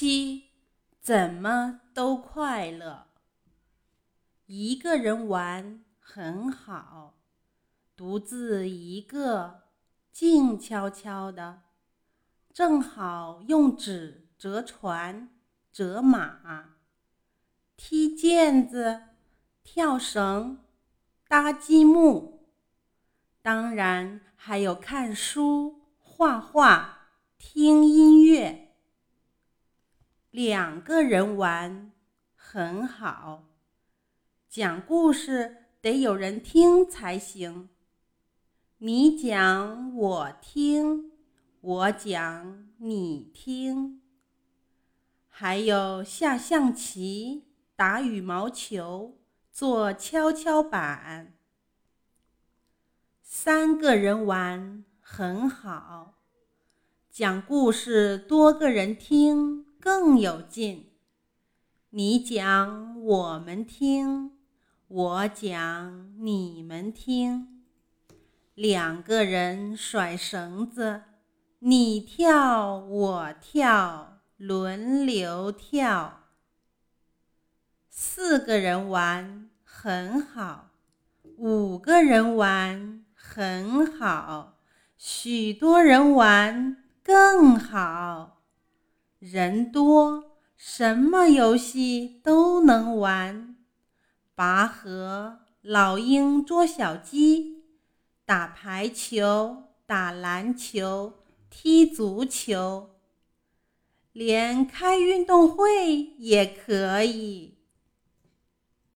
七，怎么都快乐。一个人玩很好，独自一个静悄悄的，正好用纸折船、折马、踢毽子、跳绳、搭积木，当然还有看书、画画、听音。两个人玩很好，讲故事得有人听才行。你讲我听，我讲你听。还有下象棋、打羽毛球、做跷跷板。三个人玩很好，讲故事多个人听。更有劲，你讲我们听，我讲你们听。两个人甩绳子，你跳我跳，轮流跳。四个人玩很好，五个人玩很好，许多人玩更好。人多，什么游戏都能玩。拔河、老鹰捉小鸡、打排球、打篮球、踢足球，连开运动会也可以。